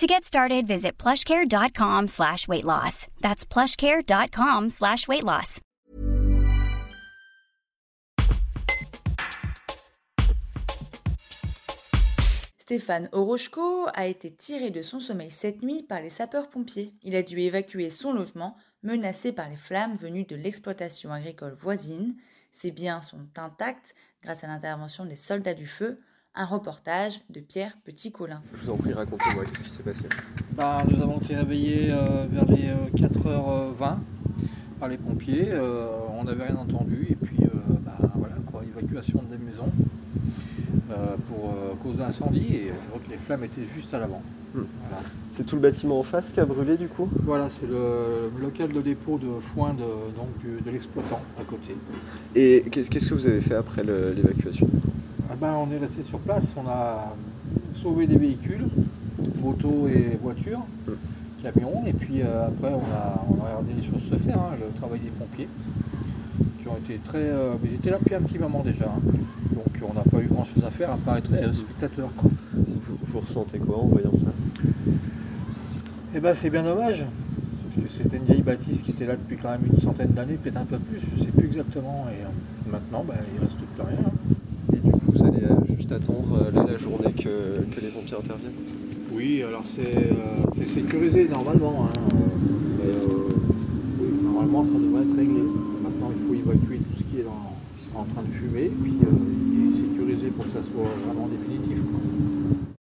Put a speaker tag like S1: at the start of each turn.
S1: To get started, visit plushcare.com slash weight loss. That's plushcare.com slash weight loss.
S2: Stéphane Orochko a été tiré de son sommeil cette nuit par les sapeurs-pompiers. Il a dû évacuer son logement menacé par les flammes venues de l'exploitation agricole voisine. Ses biens sont intacts grâce à l'intervention des soldats du feu. Un reportage de Pierre Petit-Colin.
S3: Je vous en prie, racontez-moi, qu'est-ce qui s'est passé?
S4: Bah, Nous avons été réveillés euh, vers les 4h20 par les pompiers. Euh, on n'avait rien entendu et puis euh, bah, voilà, quoi, évacuation des maisons pour cause d'incendie et c'est vrai que les flammes étaient juste à l'avant.
S3: Hmm. C'est tout le bâtiment en face qui a brûlé du coup?
S4: Voilà, c'est le local de dépôt de foin de, donc, de l'exploitant à côté.
S3: Et qu'est-ce que vous avez fait après l'évacuation?
S4: Ah ben, On est resté sur place, on a sauvé des véhicules, motos et voitures, camions, et puis euh, après on a, on a, regardé les choses se faire, hein, le travail des pompiers, qui ont été très... Euh, ils étaient là depuis un petit moment déjà, hein. donc on n'a pas eu grand chose à faire à part être spectateur.
S3: Vous, vous, ressentez quoi en voyant ça?
S4: Eh ben c'est bien dommage, parce que c'était une vieille bâtisse qui était là depuis quand même une centaine d'années, peut-être un peu plus, je ne sais plus exactement, et euh, maintenant ben, il reste plus rien. Hein
S3: euh, attendre euh, la journée que, les pompiers interviennent
S4: Oui, alors c'est euh, sécurisé normalement. Hein, normalement, ça devrait être réglé. Maintenant, il faut évacuer tout ce qui est en train de fumer, puis